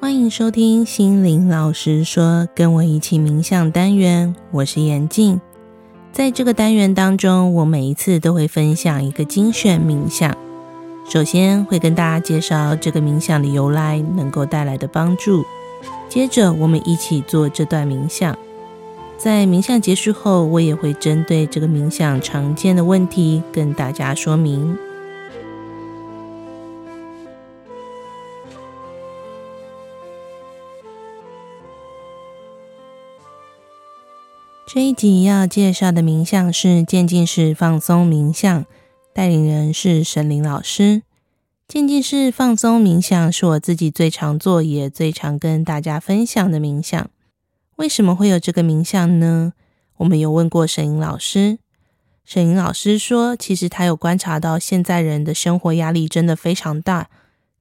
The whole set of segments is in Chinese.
欢迎收听心灵老师说，跟我一起冥想单元，我是严静。在这个单元当中，我每一次都会分享一个精选冥想。首先会跟大家介绍这个冥想的由来，能够带来的帮助。接着我们一起做这段冥想。在冥想结束后，我也会针对这个冥想常见的问题跟大家说明。这一集要介绍的冥想是渐进式放松冥想，带领人是沈伶老师。渐进式放松冥想是我自己最常做也最常跟大家分享的冥想。为什么会有这个冥想呢？我们有问过沈伶老师，沈伶老师说，其实他有观察到现在人的生活压力真的非常大，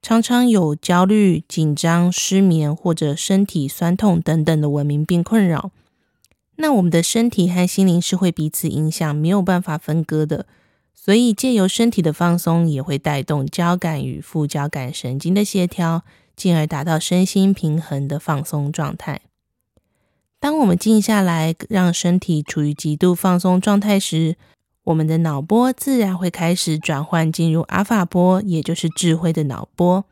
常常有焦虑、紧张、失眠或者身体酸痛等等的文明病困扰。那我们的身体和心灵是会彼此影响，没有办法分割的。所以借由身体的放松，也会带动交感与副交感神经的协调，进而达到身心平衡的放松状态。当我们静下来，让身体处于极度放松状态时，我们的脑波自然会开始转换进入阿法波，也就是智慧的脑波。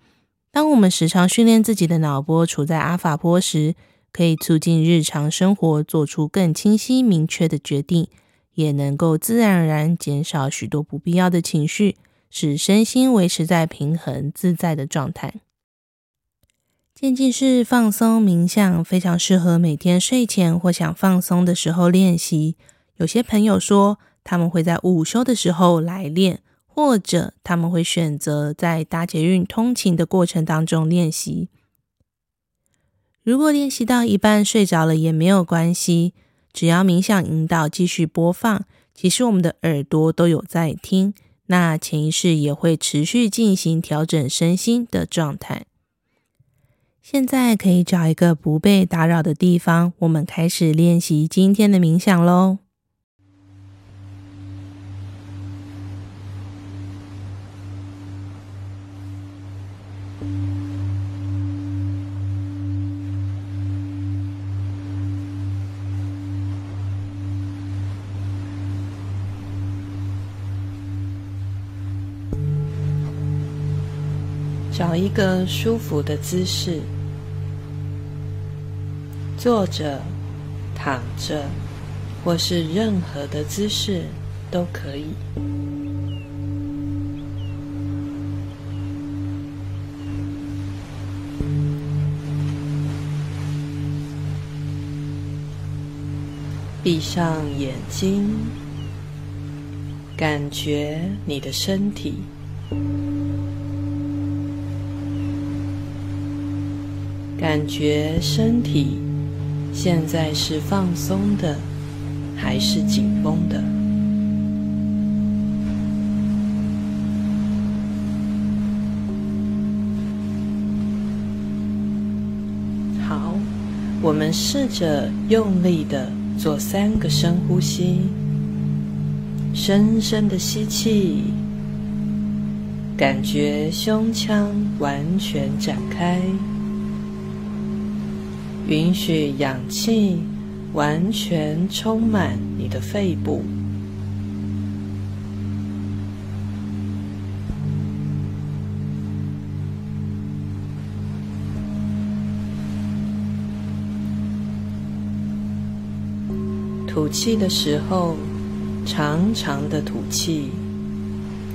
当我们时常训练自己的脑波处在阿法波时，可以促进日常生活做出更清晰明确的决定，也能够自然而然减少许多不必要的情绪，使身心维持在平衡自在的状态。渐进式放松冥想非常适合每天睡前或想放松的时候练习。有些朋友说他们会在午休的时候来练，或者他们会选择在搭捷运通勤的过程当中练习。如果练习到一半睡着了也没有关系，只要冥想引导继续播放，其实我们的耳朵都有在听，那潜意识也会持续进行调整身心的状态。现在可以找一个不被打扰的地方，我们开始练习今天的冥想喽。一个舒服的姿势，坐着、躺着，或是任何的姿势都可以。闭上眼睛，感觉你的身体。感觉身体现在是放松的，还是紧绷的？好，我们试着用力的做三个深呼吸，深深的吸气，感觉胸腔完全展开。允许氧气完全充满你的肺部，吐气的时候，长长的吐气，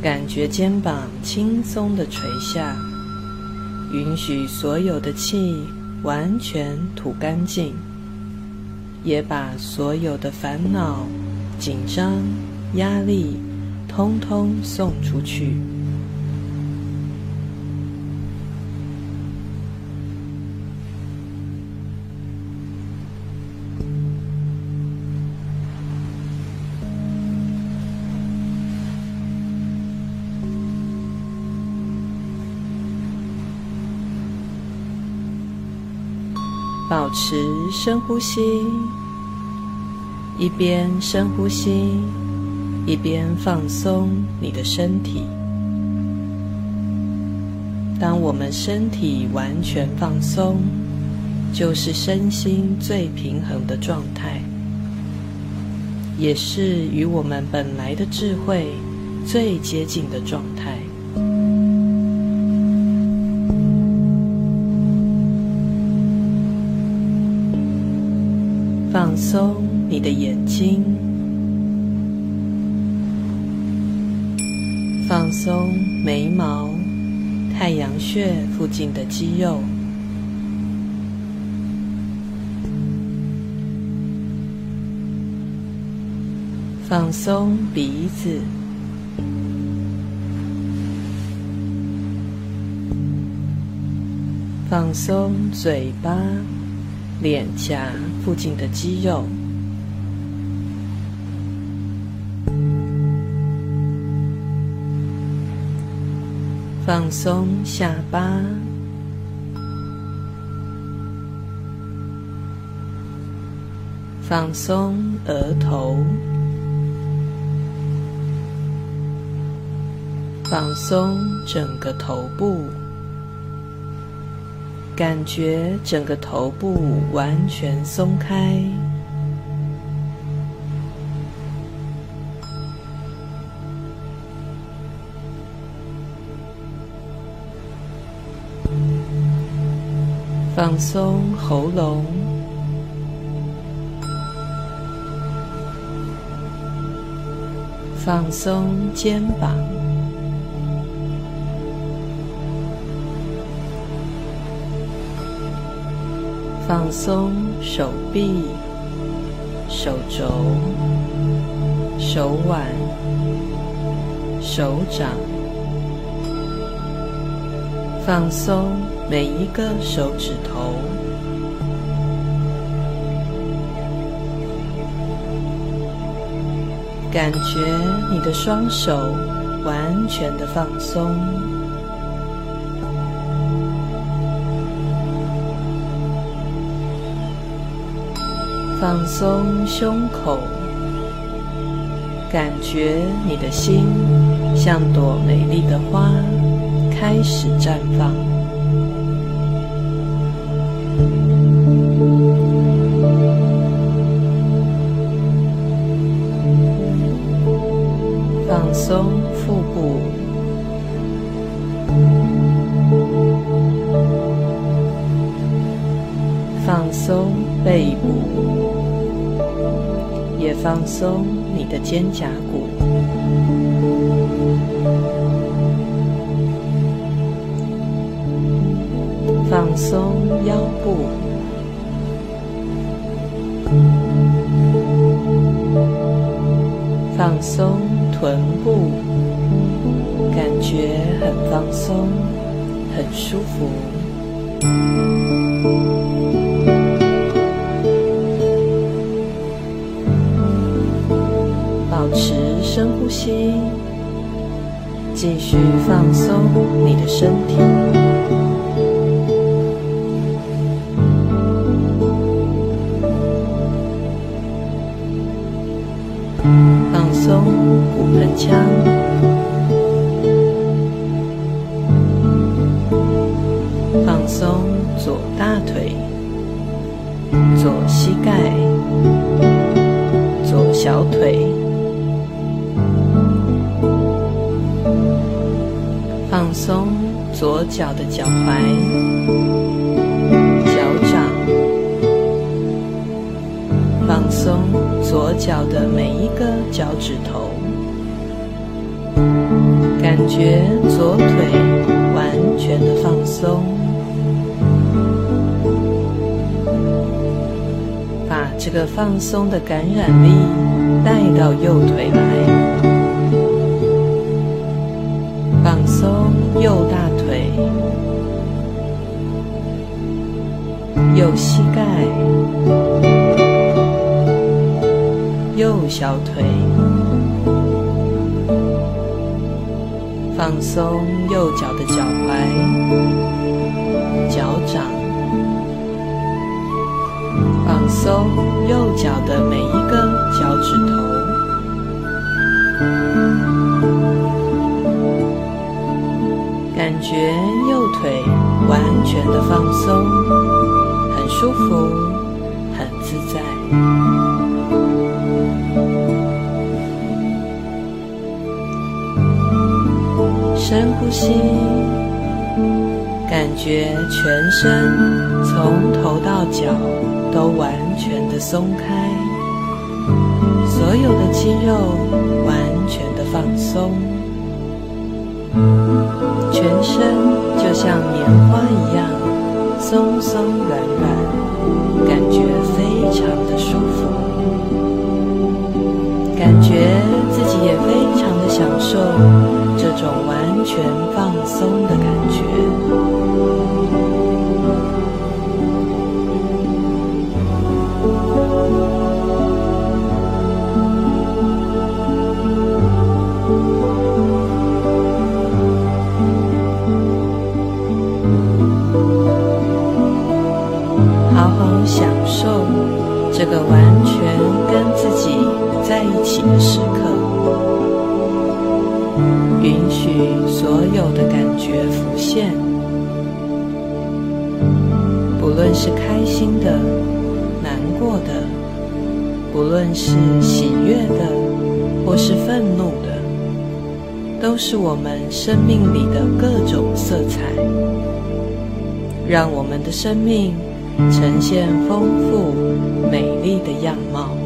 感觉肩膀轻松的垂下，允许所有的气。完全吐干净，也把所有的烦恼、紧张、压力，通通送出去。保持深呼吸，一边深呼吸，一边放松你的身体。当我们身体完全放松，就是身心最平衡的状态，也是与我们本来的智慧最接近的状态。放松你的眼睛，放松眉毛。太阳穴附近的肌肉，放松鼻子，放松嘴巴、脸颊附近的肌肉。放松下巴，放松额头，放松整个头部，感觉整个头部完全松开。放松喉咙，放松肩膀，放松手臂、手肘、手腕、手掌，放松。每一个手指头，感觉你的双手完全的放松，放松胸口，感觉你的心像朵美丽的花，开始绽放。放松腹部，放松背部，放松你的肩胛骨，放松腰部。放松臀部，感觉很放松，很舒服。深呼吸，继续放松你的身体。脚的脚掌。放松左脚的每一个脚趾头，感觉左腿完全的放松，把这个放松的感染力带到右腿来，放松右大腿右膝盖。右小腿，放松右脚的脚踝、脚掌，放松右脚的每一个脚趾头，感觉右腿完全的放松，觉全身从头到脚都完全的松开，所有的肌肉完全的放松。全身就像棉花一样松松软软，感觉非常的舒服，感觉自己也非常的享受这种完全放松的感觉。这个完是开心的、难过的，不论是喜悦的或是愤怒的，都是我们生命里的各种色彩，让我们的生命呈现丰富美丽的样貌。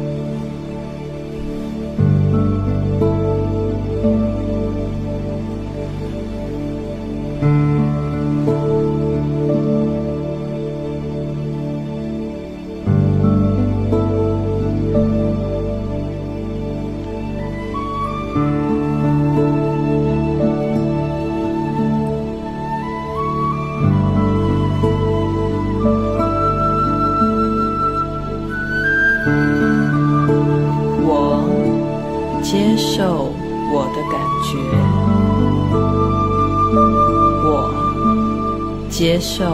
接受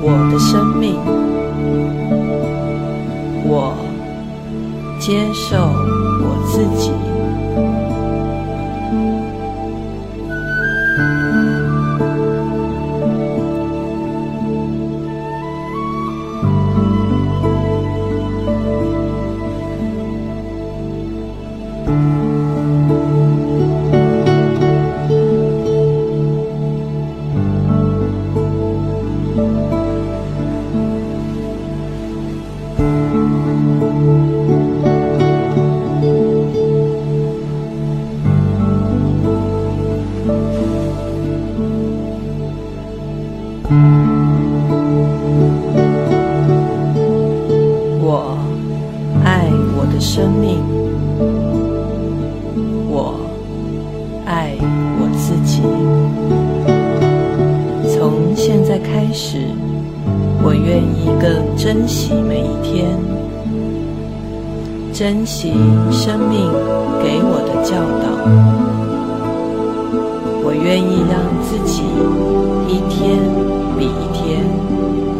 我的生命，我接受我自己。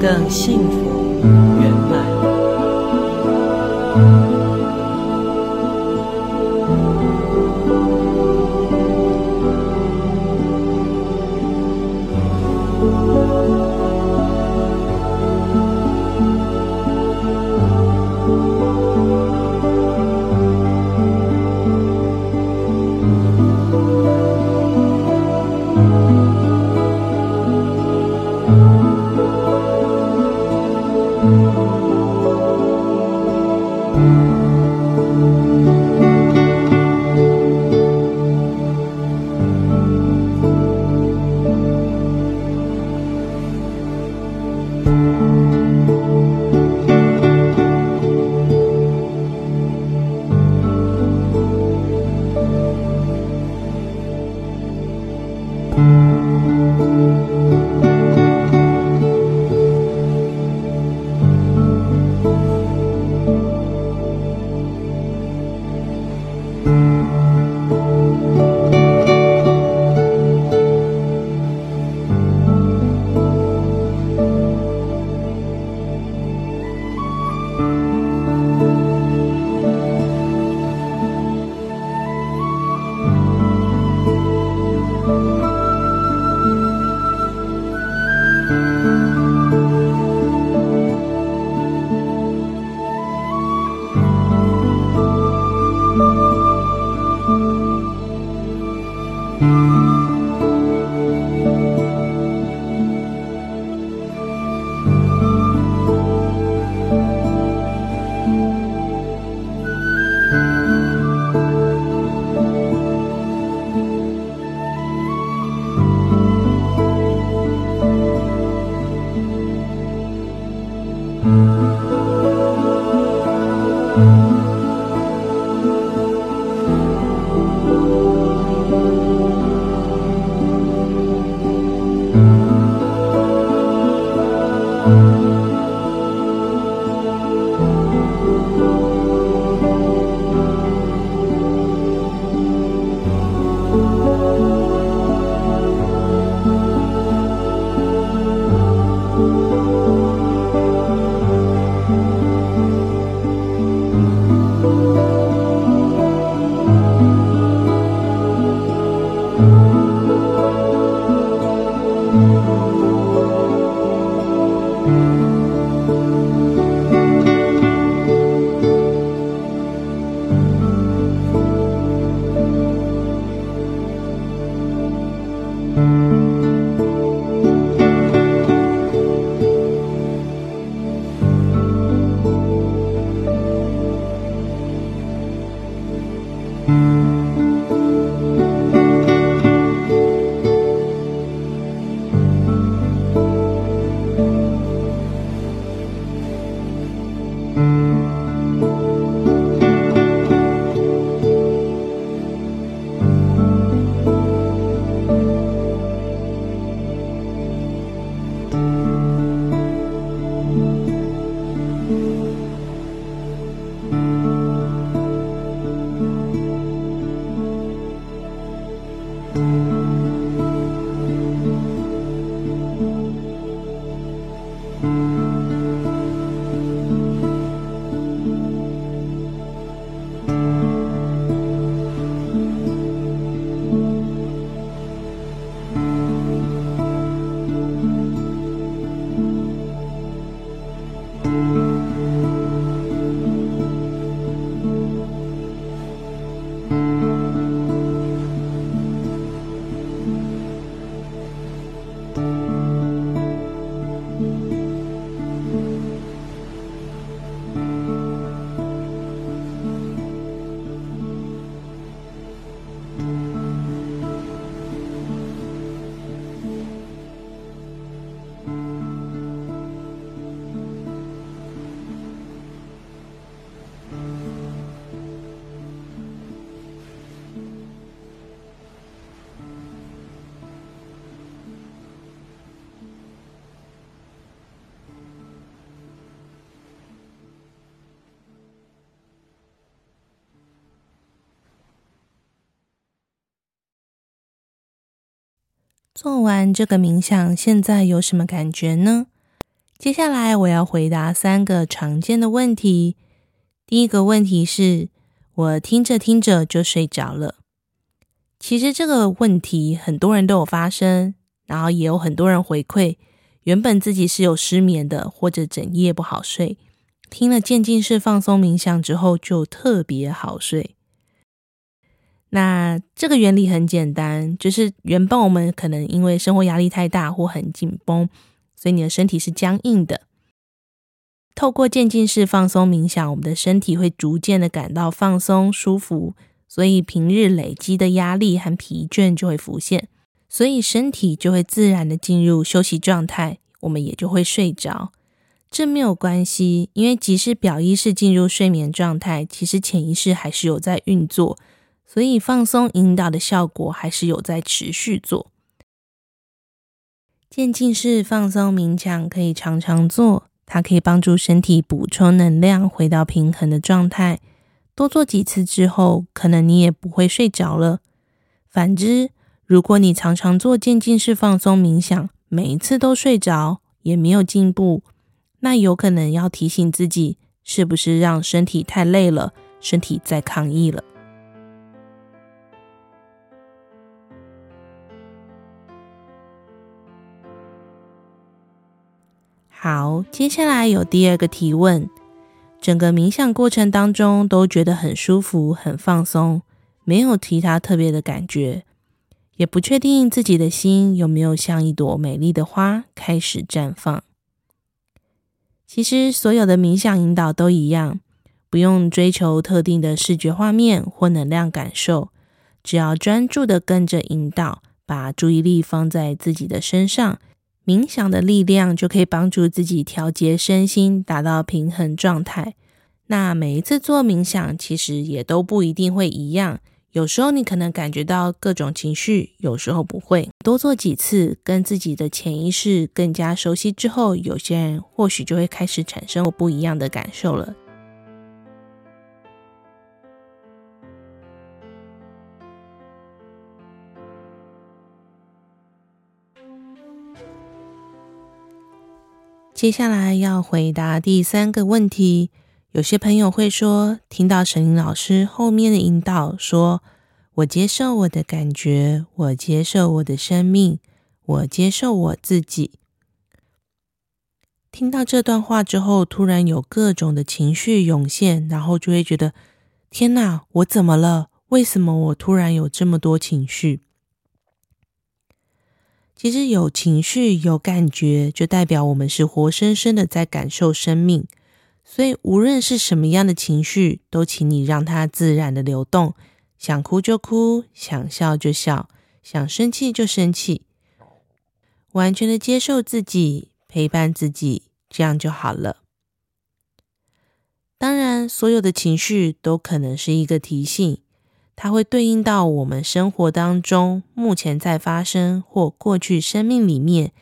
更幸福远。做完这个冥想，现在有什么感觉呢？接下来我要回答三个常见的问题。第一个问题是，我听着听着就睡着了。其实这个问题很多人都有发生，然后也有很多人回馈，原本自己是有失眠的，或者整夜不好睡，听了渐进式放松冥想之后就特别好睡。那这个原理很简单，就是原本我们可能因为生活压力太大或很紧绷，所以你的身体是僵硬的。透过渐进式放松冥想，我们的身体会逐渐的感到放松舒服，所以平日累积的压力和疲倦就会浮现，所以身体就会自然的进入休息状态，我们也就会睡着。这没有关系，因为即使表意识进入睡眠状态，其实潜意识还是有在运作。所以放松引导的效果还是有在持续做。渐进式放松冥想可以常常做，它可以帮助身体补充能量，回到平衡的状态。多做几次之后，可能你也不会睡着了。反之，如果你常常做渐进式放松冥想，每一次都睡着，也没有进步，那有可能要提醒自己，是不是让身体太累了，身体在抗议了。好，接下来有第二个提问。整个冥想过程当中都觉得很舒服、很放松，没有其他特别的感觉，也不确定自己的心有没有像一朵美丽的花开始绽放。其实所有的冥想引导都一样，不用追求特定的视觉画面或能量感受，只要专注的跟着引导，把注意力放在自己的身上。冥想的力量就可以帮助自己调节身心，达到平衡状态。那每一次做冥想，其实也都不一定会一样，有时候你可能感觉到各种情绪，有时候不会。多做几次，跟自己的潜意识更加熟悉之后，有些人或许就会开始产生不一样的感受了。接下来要回答第三个问题。有些朋友会说，听到沈伶老师后面的引导，说我接受我的感觉，我接受我的生命，我接受我自己。听到这段话之后，突然有各种的情绪涌现，然后就会觉得，天哪，我怎么了？为什么我突然有这么多情绪？其实有情绪、有感觉，就代表我们是活生生的在感受生命。所以，无论是什么样的情绪，都请你让它自然的流动。想哭就哭，想笑就笑，想生气就生气，完全的接受自己，陪伴自己，这样就好了。当然，所有的情绪都可能是一个提醒。它会对应到我们生活当中目前在发生或过去生命里面，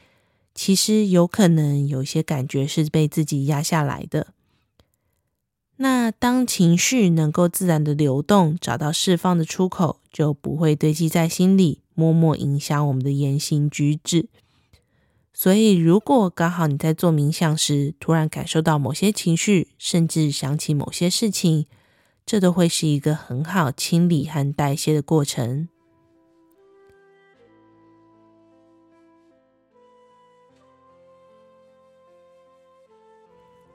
其实有可能有些感觉是被自己压下来的。那当情绪能够自然的流动，找到释放的出口，就不会堆积在心里，默默影响我们的言行举止。所以，如果刚好你在做冥想时，突然感受到某些情绪，甚至想起某些事情，这都会是一个很好清理和代谢的过程。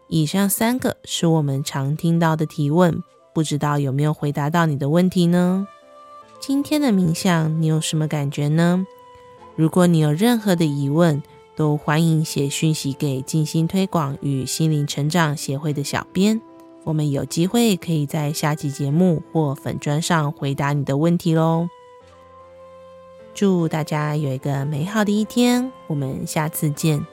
以上三个是我们常听到的提问，不知道有没有回答到你的问题呢？今天的冥想你有什么感觉呢？如果你有任何的疑问，都欢迎写讯息给静心推广与心灵成长协会的小编。我们有机会可以在下期节目或粉砖上回答你的问题喽。祝大家有一个美好的一天，我们下次见。